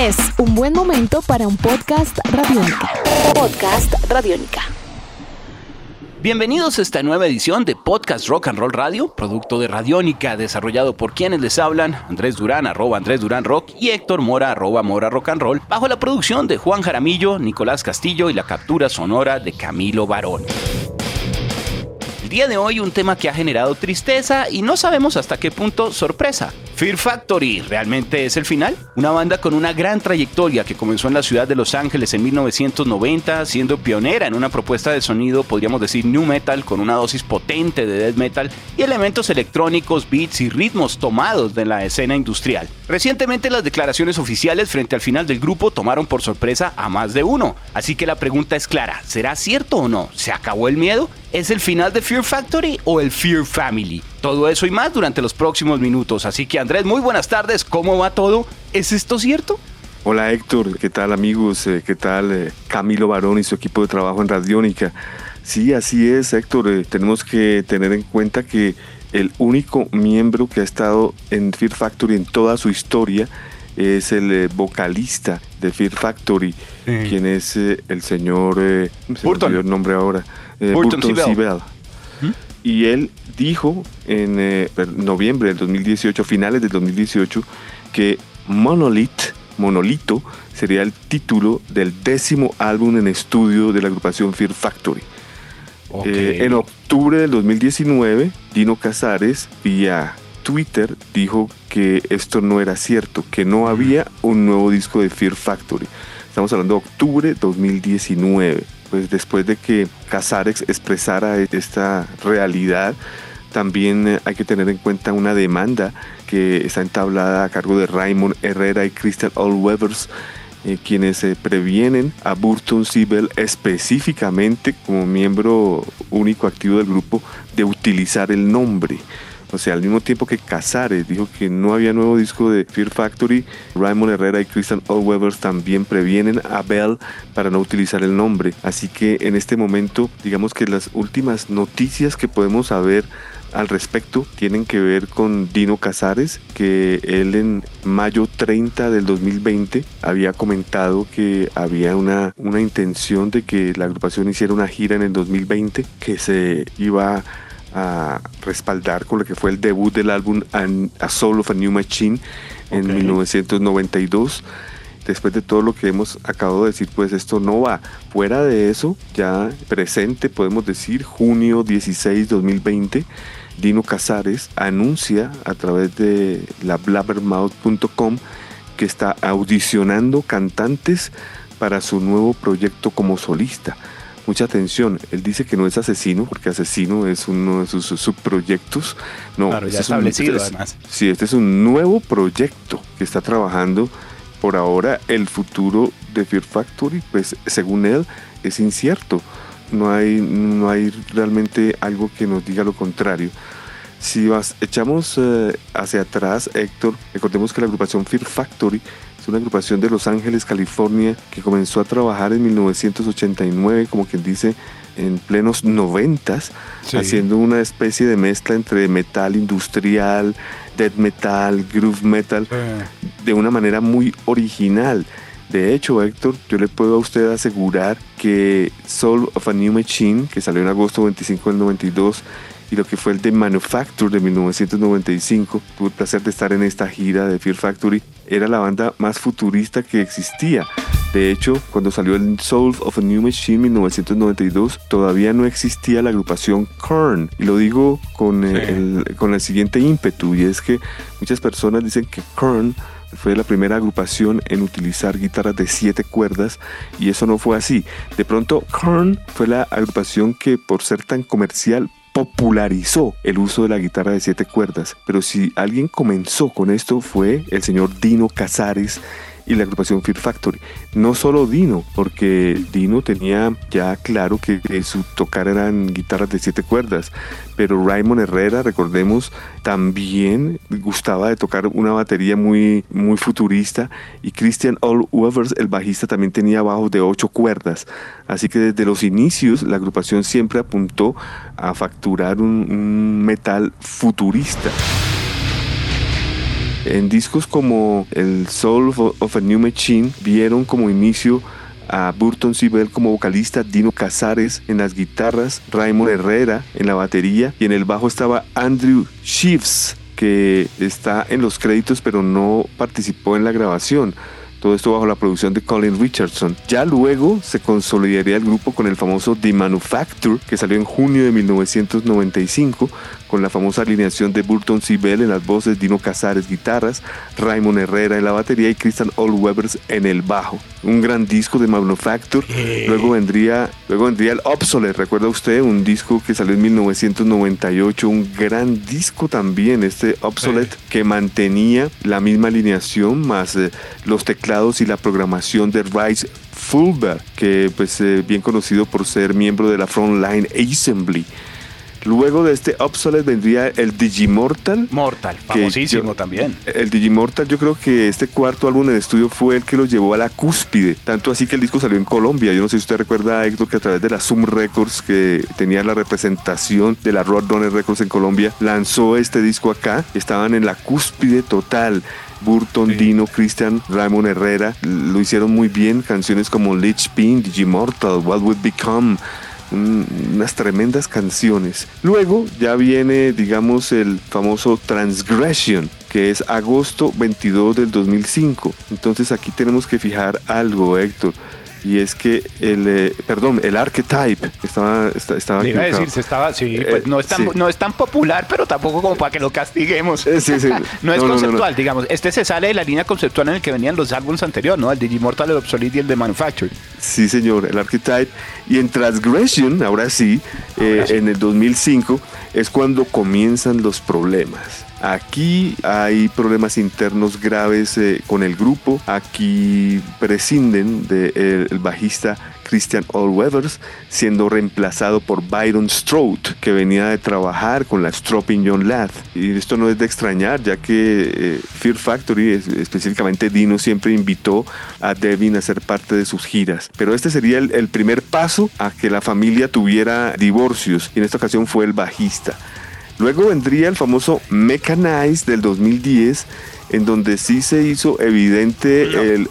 Es un buen momento para un podcast radiónica. Podcast radiónica. Bienvenidos a esta nueva edición de Podcast Rock and Roll Radio, producto de Radiónica, desarrollado por quienes les hablan, Andrés Durán, arroba Andrés Durán Rock, y Héctor Mora, arroba Mora Rock and Roll, bajo la producción de Juan Jaramillo, Nicolás Castillo y la captura sonora de Camilo Barón día de hoy un tema que ha generado tristeza y no sabemos hasta qué punto sorpresa. Fear Factory, ¿realmente es el final? Una banda con una gran trayectoria que comenzó en la ciudad de Los Ángeles en 1990, siendo pionera en una propuesta de sonido, podríamos decir new metal, con una dosis potente de death metal y elementos electrónicos, beats y ritmos tomados de la escena industrial. Recientemente las declaraciones oficiales frente al final del grupo tomaron por sorpresa a más de uno, así que la pregunta es clara, ¿será cierto o no? ¿Se acabó el miedo? ¿Es el final de Fear Factory o el Fear Family? Todo eso y más durante los próximos minutos. Así que Andrés, muy buenas tardes. ¿Cómo va todo? ¿Es esto cierto? Hola Héctor, ¿qué tal amigos? Eh, ¿Qué tal eh, Camilo Barón y su equipo de trabajo en Radiónica? Sí, así es Héctor. Eh, tenemos que tener en cuenta que el único miembro que ha estado en Fear Factory en toda su historia es el vocalista de Fear Factory, quien es el señor, se me el nombre ahora, Burton, Y él dijo en eh, noviembre del 2018, finales del 2018, que Monolith, Monolito, sería el título del décimo álbum en estudio de la agrupación Fear Factory. Eh, en octubre del 2019, Dino Casares, vía Twitter, dijo que esto no era cierto, que no había un nuevo disco de Fear Factory. Estamos hablando de octubre 2019 pues después de que Casares expresara esta realidad, también eh, hay que tener en cuenta una demanda que está entablada a cargo de Raymond Herrera y Crystal Allwevers, eh, quienes eh, previenen a Burton Sibel específicamente como miembro único activo del grupo de utilizar el nombre. O sea, al mismo tiempo que Casares dijo que no había nuevo disco de Fear Factory, Raymond Herrera y Christian Allwevers también previenen a Bell para no utilizar el nombre. Así que en este momento, digamos que las últimas noticias que podemos saber al respecto tienen que ver con Dino Casares, que él en mayo 30 del 2020 había comentado que había una, una intención de que la agrupación hiciera una gira en el 2020 que se iba a respaldar con lo que fue el debut del álbum A Soul of a New Machine en 1992 después de todo lo que hemos acabado de decir, pues esto no va. Fuera de eso, ya presente, podemos decir, junio 16, 2020, Dino Casares anuncia a través de la blabbermouth.com que está audicionando cantantes para su nuevo proyecto como solista. Mucha atención, él dice que no es asesino, porque asesino es uno de sus subproyectos. No, claro, ya este establecido además. Sí, este es un nuevo proyecto que está trabajando por ahora. El futuro de Fear Factory, pues según él, es incierto no hay, no hay realmente algo que nos diga lo contrario. Si vas, echamos eh, hacia atrás, Héctor, recordemos que la agrupación Fear Factory es una agrupación de Los Ángeles, California, que comenzó a trabajar en 1989, como quien dice, en plenos noventas, haciendo una especie de mezcla entre metal industrial, death metal, groove metal, de una manera muy original. De hecho, Héctor, yo le puedo a usted asegurar que Soul of a New Machine, que salió en agosto 25 del 92, y lo que fue el The Manufacture de 1995, tuve el placer de estar en esta gira de Fear Factory, era la banda más futurista que existía. De hecho, cuando salió el Soul of a New Machine en 1992, todavía no existía la agrupación Korn. Y lo digo con, el, con el siguiente ímpetu, y es que muchas personas dicen que Korn fue la primera agrupación en utilizar guitarras de siete cuerdas y eso no fue así. De pronto, Korn fue la agrupación que por ser tan comercial popularizó el uso de la guitarra de siete cuerdas. Pero si alguien comenzó con esto fue el señor Dino Casares y la agrupación Fear Factory. No solo Dino, porque Dino tenía ya claro que, su tocar eran guitarras de siete cuerdas, pero Raymond Herrera, recordemos, también gustaba de tocar una batería muy, muy futurista y Christian All Weavers, el bajista, también tenía bajos de ocho cuerdas. Así que desde los inicios la agrupación siempre apuntó a facturar un metal futurista. En discos como el Soul of a New Machine vieron como inicio a Burton Sibel como vocalista, Dino Casares en las guitarras, Raymond Herrera en la batería y en el bajo estaba Andrew Sheaves que está en los créditos pero no participó en la grabación. Todo esto bajo la producción de Colin Richardson. Ya luego se consolidaría el grupo con el famoso The Manufacture, que salió en junio de 1995, con la famosa alineación de Burton. Bell en las voces, Dino Casares guitarras, Raymond Herrera en la batería y Christian Allwebers en el bajo. Un gran disco de Manufacture. Luego vendría, luego vendría el Obsolete, ¿recuerda usted? Un disco que salió en 1998, un gran disco también, este Obsolete, que mantenía la misma alineación más eh, los teclados y la programación de Rice Fulber, que pues eh, bien conocido por ser miembro de la Frontline Assembly. Luego de este Obsolete vendría el Digimortal. Mortal, famosísimo también. El Digimortal, yo creo que este cuarto álbum en estudio fue el que lo llevó a la cúspide. Tanto así que el disco salió en Colombia. Yo no sé si usted recuerda, Héctor, que a través de la Zoom Records, que tenía la representación de la Roadrunner Records en Colombia, lanzó este disco acá. Estaban en la cúspide total. Burton, Dino, Christian, Ramón Herrera lo hicieron muy bien. Canciones como Lich Pin, Digimortal, What Would Become unas tremendas canciones. Luego ya viene, digamos, el famoso Transgression, que es agosto 22 del 2005. Entonces aquí tenemos que fijar algo, Héctor y es que el, eh, perdón, el archetype estaba, estaba iba a decir, se estaba, sí, eh, pues no, es tan, no es tan popular, pero tampoco como para que lo castiguemos. Eh, no es conceptual, digamos. Este se sale de la línea conceptual en el que venían los álbumes anteriores, ¿no? El Digimortal, el Obsolete y el de Manufacture. Sí, señor, el archetype. Y en Transgression, ahora sí, en el 2005, es cuando comienzan los problemas. Aquí hay problemas internos graves eh, con el grupo. Aquí prescinden del bajista Christian Allwevers, siendo reemplazado por Byron Stroud, que venía de trabajar con la Stropping John Ladd. Y esto no es de extrañar, ya que eh, Fear Factory, específicamente Dino, siempre invitó a Devin a ser parte de sus giras. Pero este sería el, el primer paso a que la familia tuviera divorcios, y en esta ocasión fue el bajista. Luego vendría el famoso Mechanize del 2010, en donde sí se hizo evidente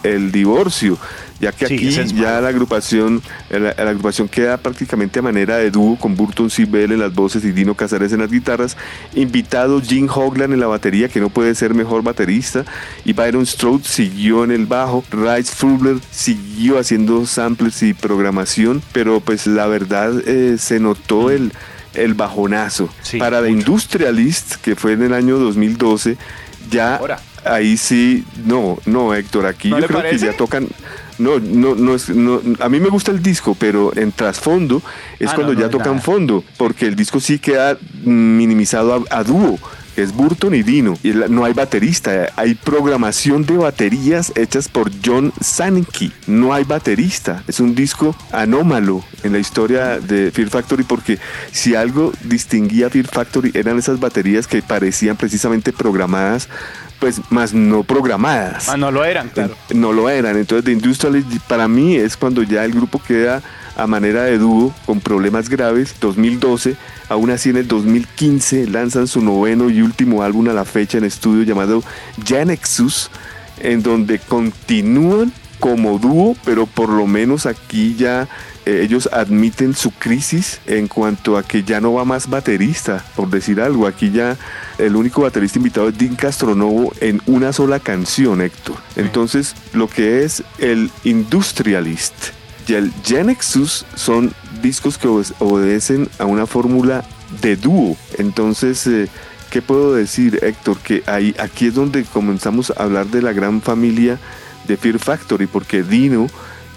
el, divorcio, ya que aquí ya la agrupación, la, agrupación queda prácticamente a manera de dúo con Burton Sibel en las voces y Dino Casares en las guitarras, invitado Jim Hoglan en la batería, que no puede ser mejor baterista, y Byron Stroud siguió en el bajo, Rice Fulber siguió haciendo samples y programación, pero pues la verdad eh, se notó el el bajonazo. Para The Industrialist, que fue en el año 2012, ya ahí sí, no, no, Héctor, aquí yo creo que ya tocan. No, no, no es, no, a mí me gusta el disco, pero en trasfondo es ah, cuando ya tocan fondo, porque el disco sí queda minimizado a dúo es Burton y Dino. Y no hay baterista, hay programación de baterías hechas por John Sankey. No hay baterista. Es un disco anómalo en la historia de Fear Factory porque si algo distinguía a Fear Factory eran esas baterías que parecían precisamente programadas pues más no programadas. Ah, no lo eran, claro. No lo eran. Entonces, The Industrialist para mí es cuando ya el grupo queda a manera de dúo con problemas graves, 2012. Aún así en el 2015 lanzan su noveno y último álbum a la fecha en estudio llamado Janexus, en donde continúan como dúo, pero por lo menos aquí ya eh, ellos admiten su crisis en cuanto a que ya no va más baterista, por decir algo. Aquí ya el único baterista invitado es Dean Castronovo en una sola canción, Héctor. Entonces, lo que es el Industrialist y el Genexus son discos que obedecen a una fórmula de dúo. Entonces, eh, ¿qué puedo decir, Héctor? Que ahí, aquí es donde comenzamos a hablar de la gran familia de Fear Factory, porque Dino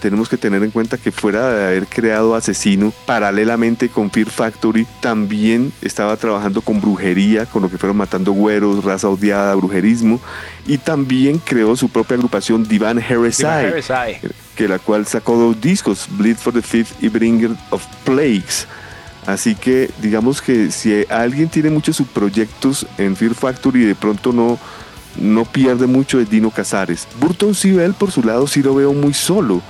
tenemos que tener en cuenta que fuera de haber creado Asesino, paralelamente con Fear Factory, también estaba trabajando con brujería, con lo que fueron matando güeros, raza odiada, brujerismo, y también creó su propia agrupación Divan Heresy, que la cual sacó dos discos, Bleed for the Fifth y Bringer of Plagues. Así que digamos que si alguien tiene muchos subproyectos en Fear Factory y de pronto no, no pierde mucho de Dino Casares. Burton Sibel por su lado sí lo veo muy solo.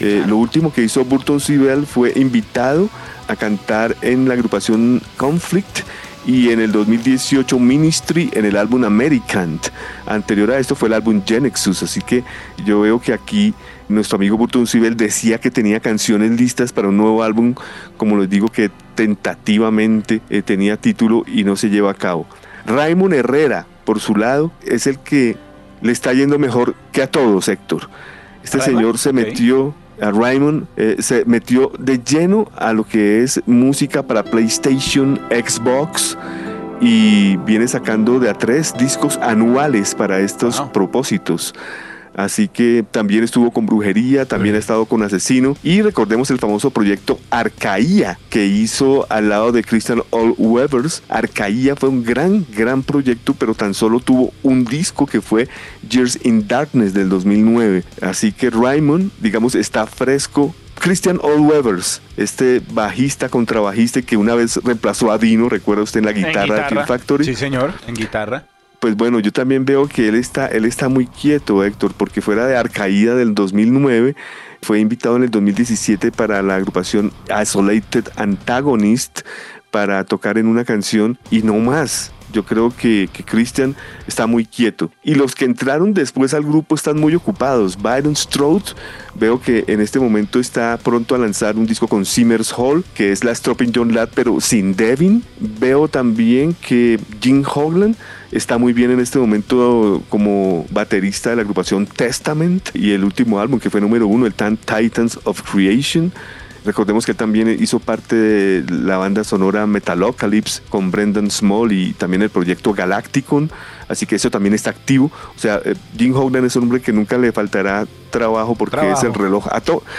Eh, lo último que hizo Burton Sibel fue invitado a cantar en la agrupación Conflict y en el 2018 Ministry en el álbum American. Anterior a esto fue el álbum Genexus, así que yo veo que aquí nuestro amigo Burton Sibel decía que tenía canciones listas para un nuevo álbum, como les digo que tentativamente eh, tenía título y no se lleva a cabo. Raymond Herrera, por su lado, es el que le está yendo mejor que a todos, Héctor. Este señor se metió a Raymond eh, se metió de lleno a lo que es música para PlayStation, Xbox y viene sacando de a tres discos anuales para estos propósitos. Así que también estuvo con Brujería, también ha estado con Asesino. Y recordemos el famoso proyecto Arcaía que hizo al lado de Christian All Webers. Arcaía fue un gran, gran proyecto, pero tan solo tuvo un disco que fue Years in Darkness del 2009. Así que Raymond, digamos, está fresco Christian Allwevers, este bajista, contrabajista que una vez reemplazó a Dino, recuerda usted en la guitarra, de Factory. Sí, señor, en guitarra pues bueno, yo también veo que él está, él está muy quieto, Héctor, porque fuera de Arcaída del 2009, fue invitado en el 2017 para la agrupación Isolated Antagonist para tocar en una canción y no más. Yo creo que, que Christian está muy quieto. Y los que entraron después al grupo están muy ocupados. Byron Stroud, veo que en este momento está pronto a lanzar un disco con Simmers Hall, que es la Stropping John Ladd, pero sin Devin. Veo también que Jim Hogland está muy bien en este momento como baterista de la agrupación Testament y el último álbum que fue número uno, el Tan Titans of Creation. Recordemos que también hizo parte de la banda sonora Metalocalypse con Brendan Small y también el proyecto Galacticon, así que eso también está activo. O sea, eh, Jim Hoglan es un hombre que nunca le faltará trabajo porque es el reloj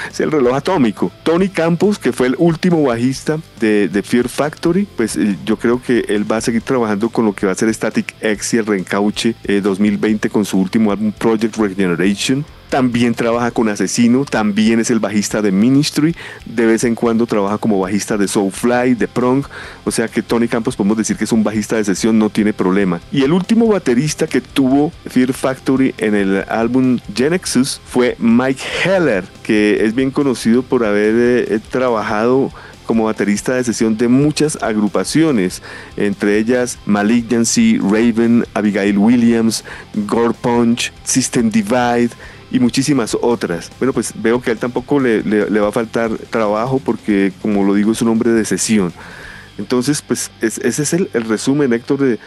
es el reloj atómico. Tony Campos, que fue el último bajista de, Fear Factory, pues eh, yo creo que él va a seguir trabajando con lo que va a ser Static X y el reencauche 2020 eh, con su último álbum Project Regeneration también trabaja con Asesino, también es el bajista de Ministry, de vez en cuando trabaja como bajista de Soulfly, de Prong, o sea que Tony Campos podemos decir que es un bajista de sesión, no tiene problema. Y el último baterista que tuvo Fear Factory en el álbum Genexus fue Mike Heller, que es bien conocido por haber eh, trabajado como baterista de sesión de muchas agrupaciones, entre ellas Malignancy, Raven, Abigail Williams, Gore Punch, System Divide, y muchísimas otras. Bueno, pues veo que a él tampoco le, va a faltar trabajo porque, como lo digo, es un hombre de sesión. Entonces, pues ese es el, resumen, Héctor, de,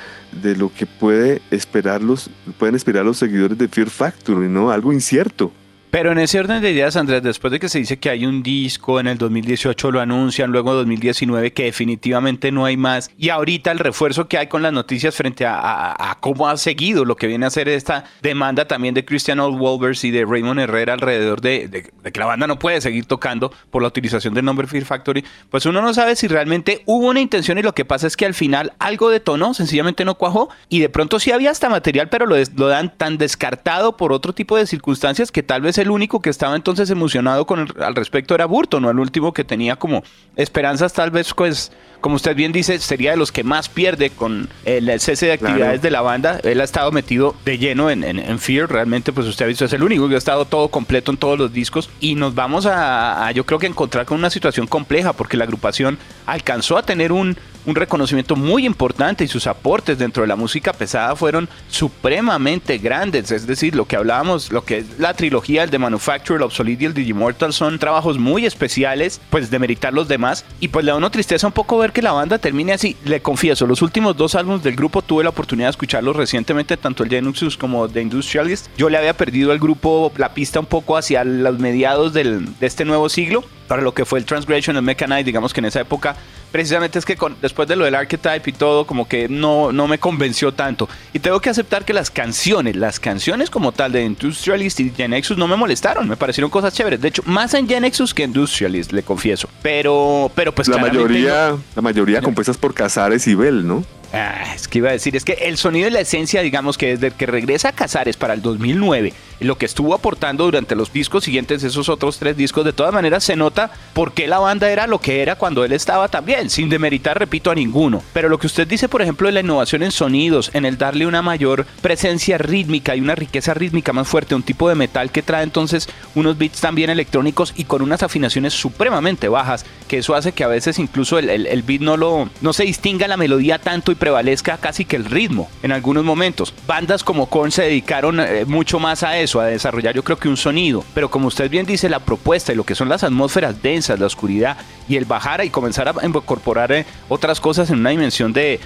de, lo que puede esperar los, pueden esperar los seguidores de Fear Factory, ¿no? Algo incierto. Pero en ese orden de ideas, Andrés, después de que se dice que hay un disco, en el 2018 lo anuncian, luego en 2019 que definitivamente no hay más, y ahorita el refuerzo que hay con las noticias frente a, cómo ha seguido lo que viene a ser esta demanda también de Christian Old Wolvers y de Raymond Herrera alrededor de, que la banda no puede seguir tocando por la utilización del nombre Fear Factory, pues uno no sabe si realmente hubo una intención y lo que pasa es que al final algo detonó, sencillamente no cuajó, y de pronto sí había hasta material, pero lo, lo dan tan descartado por otro tipo de circunstancias que tal vez el único que estaba entonces emocionado con al respecto era Burton, no el último que tenía como esperanzas tal vez pues como usted bien dice, sería de los que más pierde con el cese de actividades de la banda. Él ha estado metido de lleno en, en, Fear, realmente pues usted ha visto, es el único que ha estado todo completo en todos los discos. Y nos vamos a, yo creo que encontrar con una situación compleja porque la agrupación alcanzó a tener un, un reconocimiento muy importante y sus aportes dentro de la música pesada fueron supremamente grandes. Es decir, lo que hablábamos, lo que es la trilogía, el de Manufacture, el Obsolete y el Digimortal son trabajos muy especiales, pues de meritar los demás. Y pues le da una tristeza un poco ver que la banda termine así. Le confieso, los últimos dos álbumes del grupo tuve la oportunidad de escucharlos recientemente, tanto el Genuxus como The Industrialist. Yo le había perdido al grupo la pista un poco hacia los mediados del, de este nuevo siglo para lo que fue el Transgression, el Mechanite, digamos que en esa época, precisamente es que después de lo del Archetype y todo, como que no, no me convenció tanto. Y tengo que aceptar que las canciones, las canciones como tal de Industrialist y Genexus no me molestaron, me parecieron cosas chéveres. De hecho, más en Genexus que Industrialist, le confieso. Pero, pero pues la mayoría, la mayoría compuestas por Casares y Bell, ¿no? Ah, es que iba a decir, es que el sonido y la esencia, digamos que desde que regresa a Casares para el 2009 lo que estuvo aportando durante los discos siguientes, esos otros tres discos, de todas maneras se nota por qué la banda era lo que era cuando él estaba también, sin demeritar, repito, a ninguno. Pero lo que usted dice, por ejemplo, de la innovación en sonidos, en el darle una mayor presencia rítmica y una riqueza rítmica más fuerte, un tipo de metal que trae entonces unos beats también electrónicos y con unas afinaciones supremamente bajas, que eso hace que a veces incluso el, beat no, lo, no se distinga la melodía tanto y prevalezca casi que el ritmo en algunos momentos. Bandas como Korn se dedicaron eh, mucho más a eso, a desarrollar yo creo que un sonido, pero como usted bien dice, la propuesta y lo que son las atmósferas densas, la oscuridad y el bajar y comenzar a incorporar eh, otras cosas en una dimensión de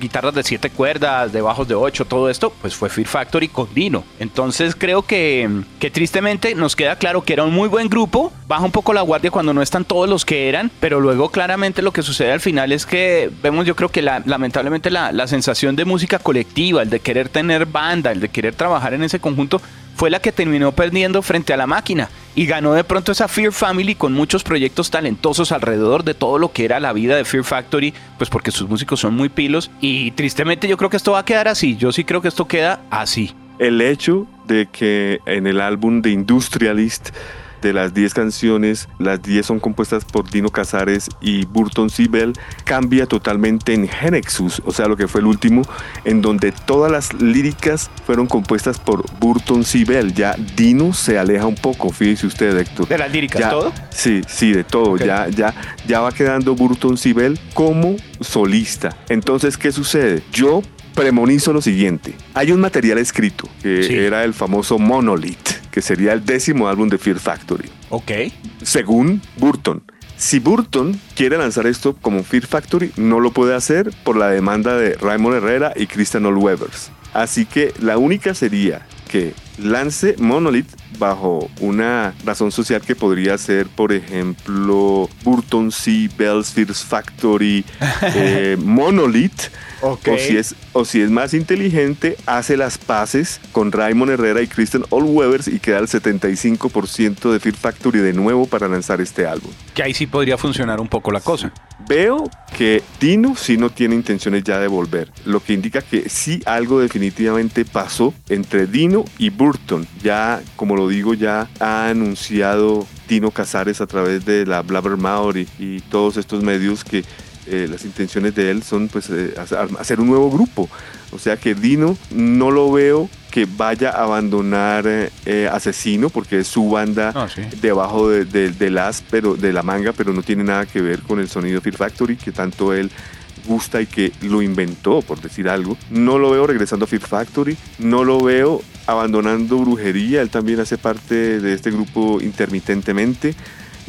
guitarras de siete cuerdas, de bajos de 8, todo esto, pues fue Fear Factory con Dino. Entonces creo que, que tristemente nos queda claro que era un muy buen grupo, baja un poco la guardia cuando no están todos los que eran, pero luego claramente lo que sucede al final es que vemos yo creo que lamentablemente la, la sensación de música colectiva, el de querer tener banda, el de querer trabajar en ese conjunto, fue la que terminó perdiendo frente a la máquina y ganó de pronto esa Fear Family con muchos proyectos talentosos alrededor de todo lo que era la vida de Fear Factory, pues porque sus músicos son muy pilos y tristemente yo creo que esto va a quedar así, yo sí creo que esto queda así. El hecho de que en el álbum de Industrialist de las 10 canciones, las 10 son compuestas por Dino Casares y Burton Sibel, cambia totalmente en Genexus, o sea, lo que fue el último, en donde todas las líricas fueron compuestas por Burton Sibel. Ya Dino se aleja un poco, fíjese usted, Héctor. ¿De las líricas todo? Sí, sí, de todo. Ya, ya, ya va quedando Burton Sibel como solista. Entonces, ¿qué sucede? Yo premonizo lo siguiente. Hay un material escrito que era el famoso Monolith, que sería el décimo álbum de Fear Factory. Ok. Según Burton. Si Burton quiere lanzar esto como Fear Factory, no lo puede hacer por la demanda de Raymond Herrera y Christian Webers. Así que la única sería que lance Monolith bajo una razón social que podría ser, por ejemplo, Burton C. Bell's Factory eh, Monolith o, si es, o si es más inteligente, hace las paces con Raymond Herrera y Christian Allwebers y queda el 75% de Fear Factory de nuevo para lanzar este álbum. Que ahí sí podría funcionar un poco la cosa. Veo que Dino sí no tiene intenciones ya de volver, lo que indica que sí algo definitivamente pasó entre Dino y Burton. Ya, como lo digo, ya ha anunciado Dino Casares a través de la Blabbermouth y, y todos estos medios que eh, las intenciones de él son pues eh, hacer un nuevo grupo. O sea que Dino no lo veo que vaya a abandonar eh, Asesino porque es su banda ah, debajo de, las, pero de la manga, pero no tiene nada que ver con el sonido Fear Factory que tanto él gusta y que lo inventó, por decir algo. No lo veo regresando a Fear Factory, no lo veo abandonando Brujería, él también hace parte de este grupo intermitentemente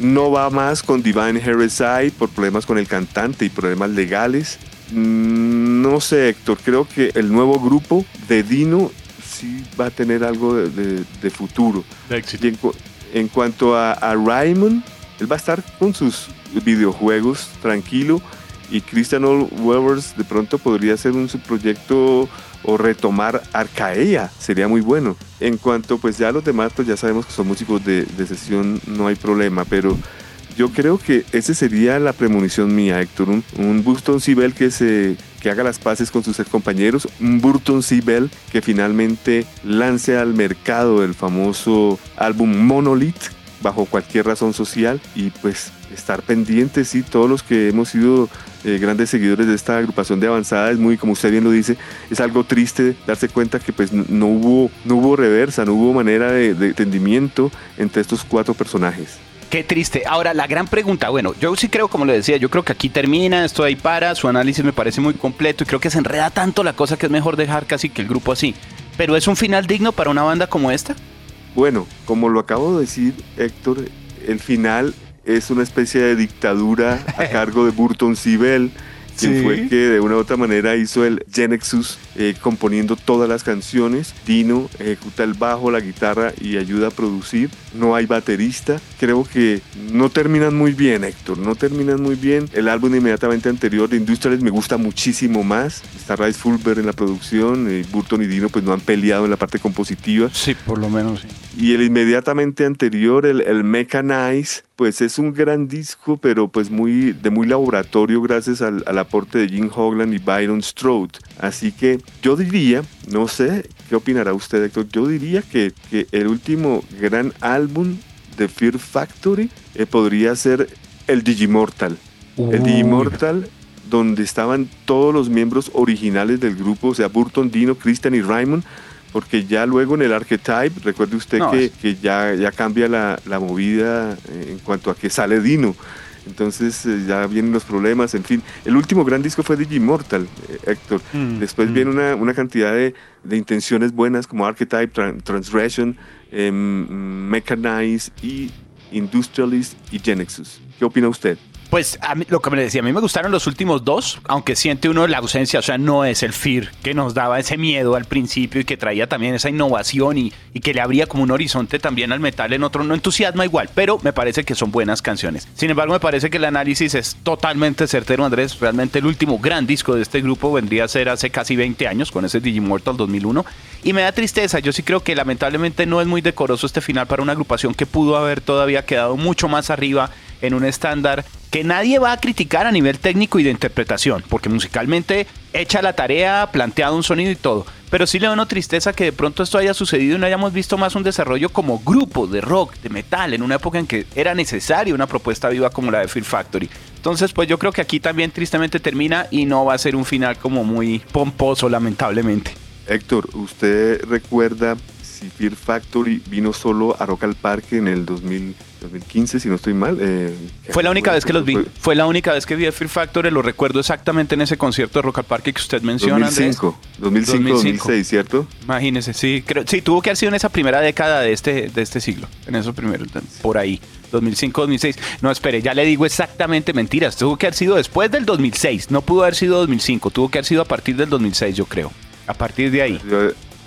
no va más con Divine Heresy por problemas con el cantante y problemas legales. Mm, no sé, Héctor, creo que el nuevo grupo de Dino sí va a tener algo de, futuro. en, cuanto a, a Raymond, él va a estar con sus videojuegos tranquilo y Christian Webers de pronto podría ser un subproyecto o retomar Arcaea, sería muy bueno. En cuanto pues ya los demás, pues ya sabemos que son músicos de, sesión, no hay problema, pero yo creo que esa sería la premonición mía, Héctor, un, un Burton Sibel que que haga las paces con sus compañeros, un Burton Sibel que finalmente lance al mercado el famoso álbum Monolith bajo cualquier razón social y pues estar pendientes, sí, todos los que hemos sido eh, grandes seguidores de esta agrupación de avanzada, es muy, como usted bien lo dice, es algo triste darse cuenta que pues no hubo, no hubo reversa, no hubo manera de, de entendimiento entre estos cuatro personajes. Qué triste. Ahora, la gran pregunta, bueno, yo sí creo, como le decía, yo creo que aquí termina, esto ahí para, su análisis me parece muy completo y creo que se enreda tanto la cosa que es mejor dejar casi que el grupo así. Pero ¿es un final digno para una banda como esta? Bueno, como lo acabo de decir, Héctor, el final es una especie de dictadura a cargo de Burton Sibel quien fue que de una u otra manera hizo el Genexus eh, componiendo todas las canciones. Dino ejecuta el bajo, la guitarra y ayuda a producir. No hay baterista. Creo que no terminan muy bien, Héctor. No terminan muy bien. El álbum inmediatamente anterior de Industrials me gusta muchísimo más. Está Rice Fulber en la producción. y Burton y Dino pues no han peleado en la parte compositiva. Sí, por lo menos sí Y el inmediatamente anterior, el, el Mechanize, pues es un gran disco, pero pues muy, de muy laboratorio gracias al, al aporte de Jim Hogland y Byron Strode. Así que yo diría, no sé, ¿qué opinará usted, Héctor? Yo diría que, que el último gran álbum de Fear Factory eh, podría ser el Digimortal. El Digimortal donde estaban todos los miembros originales del grupo, o sea, Burton, Dino, Christian y Raymond, porque ya luego en el Archetype, recuerde usted No, que, es- que ya, ya cambia la, la movida en cuanto a que sale Dino. Entonces eh, ya vienen los problemas, en fin. El último gran disco fue Digimortal, eh, Héctor. Mm, Después mm. viene una, una cantidad de, de intenciones buenas como Archetype, Tran- Transgression, em, Mechanize y Industrialist y Genexus. ¿Qué opina usted? Pues a lo que me decía, a mí me gustaron los últimos dos, aunque siente uno la ausencia, o sea, no es el Fear que nos daba ese miedo al principio y que traía también esa innovación y, y que le abría como un horizonte también al metal en otro, no entusiasma igual, pero me parece que son buenas canciones. Sin embargo, me parece que el análisis es totalmente certero, Andrés. Realmente el último gran disco de este grupo vendría a ser hace casi 20 años, con ese Digimortal 2001. Y me da tristeza, yo sí creo que lamentablemente no es muy decoroso este final para una agrupación que pudo haber todavía quedado mucho más arriba en un estándar que nadie va a criticar a nivel técnico y de interpretación, porque musicalmente echa la tarea, planteado un sonido y todo. Pero sí le da una tristeza que de pronto esto haya sucedido y no hayamos visto más un desarrollo como grupo de rock, de metal, en una época en que era necesaria una propuesta viva como la de Fear Factory. Entonces, pues yo creo que aquí también tristemente termina y no va a ser un final como muy pomposo, lamentablemente. Héctor, ¿usted recuerda si Fear Factory vino solo a Rock al Parque en el 2000 2015, si no estoy mal? Eh, Fue la única vez que los vi. fue la única vez que vi a Fear Factory. Lo recuerdo exactamente en ese concierto de Rock al Parque que usted menciona, Andrés. 2005, 2005, 2005. 2006, ¿cierto? Imagínese, sí, creo, sí, tuvo que haber sido en esa primera década de este, de este siglo, en esos primeros, por ahí, 2005, 2006. No, espere, ya le digo exactamente mentiras, tuvo que haber sido después del 2006, no pudo haber sido 2005, tuvo que haber sido a partir del 2006, yo creo, a partir de ahí.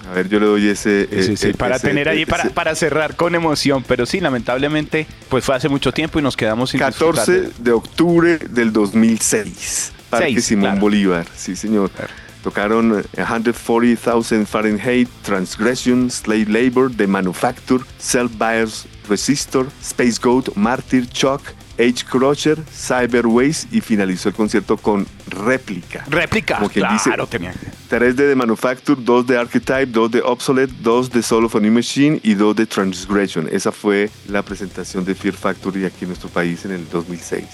A ver, yo le doy ese... Sí, sí, sí, eh, para ese- tener allí, ese- para, para cerrar con emoción, pero sí, lamentablemente, pues fue hace mucho tiempo y nos quedamos sin disfrutar 14 de- de octubre del 2006. Parque Seis, Simón claro. Bolívar, sí señor. Claro. Tocaron eh, 140,000 Fahrenheit, Transgression, Slave Labor, The Manufacture, Self Bias Resistor, Space Goat, Martyr, Chuck, Age Crusher, Cyberways y finalizó el concierto con réplica. Réplica, Como quien claro, dice, tenía. 3 de The Manufacture, 2 de Archetype, 2 de Obsolete, 2 de of a New Machine y 2 de Transgression. Esa fue la presentación de Fear Factory aquí en nuestro país en el 2006.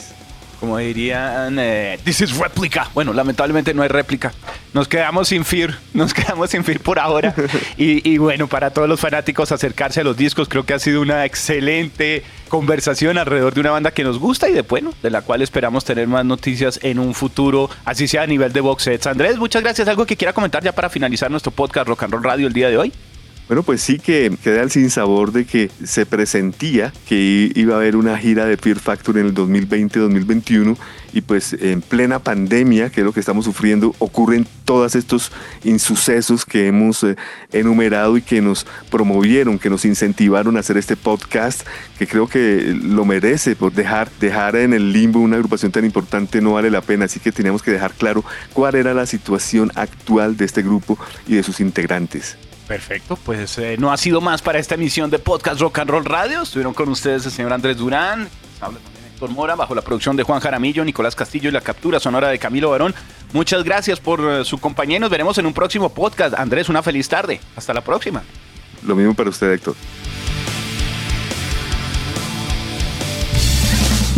Como dirían, eh, this is réplica. Bueno, lamentablemente no hay réplica. Nos quedamos sin Fear, nos quedamos sin Fear por ahora. Y, y bueno, para todos los fanáticos acercarse a los discos, creo que ha sido una excelente conversación alrededor de una banda que nos gusta y de bueno, de la cual esperamos tener más noticias en un futuro, así sea a nivel de box sets. Andrés, muchas gracias. ¿Algo que quiera comentar ya para finalizar nuestro podcast Rock and Roll Radio el día de hoy? Bueno, pues sí que queda el sinsabor de que se presentía que iba a haber una gira de Fear Factory en el 2020-2021 y pues en plena pandemia, que es lo que estamos sufriendo, ocurren todos estos insucesos que hemos eh, enumerado y que nos promovieron, que nos incentivaron a hacer este podcast, que creo que lo merece por dejar, dejar en el limbo una agrupación tan importante no vale la pena, así que teníamos que dejar claro cuál era la situación actual de este grupo y de sus integrantes. Perfecto, pues eh, no ha sido más para esta emisión de Podcast Rock and Roll Radio. Estuvieron con ustedes el señor Andrés Durán, habla también Héctor Mora, bajo la producción de Juan Jaramillo, Nicolás Castillo y la captura sonora de Camilo Barón. Muchas gracias por eh, su compañía y nos veremos en un próximo podcast. Andrés, una feliz tarde. Hasta la próxima. Lo mismo para usted, Héctor.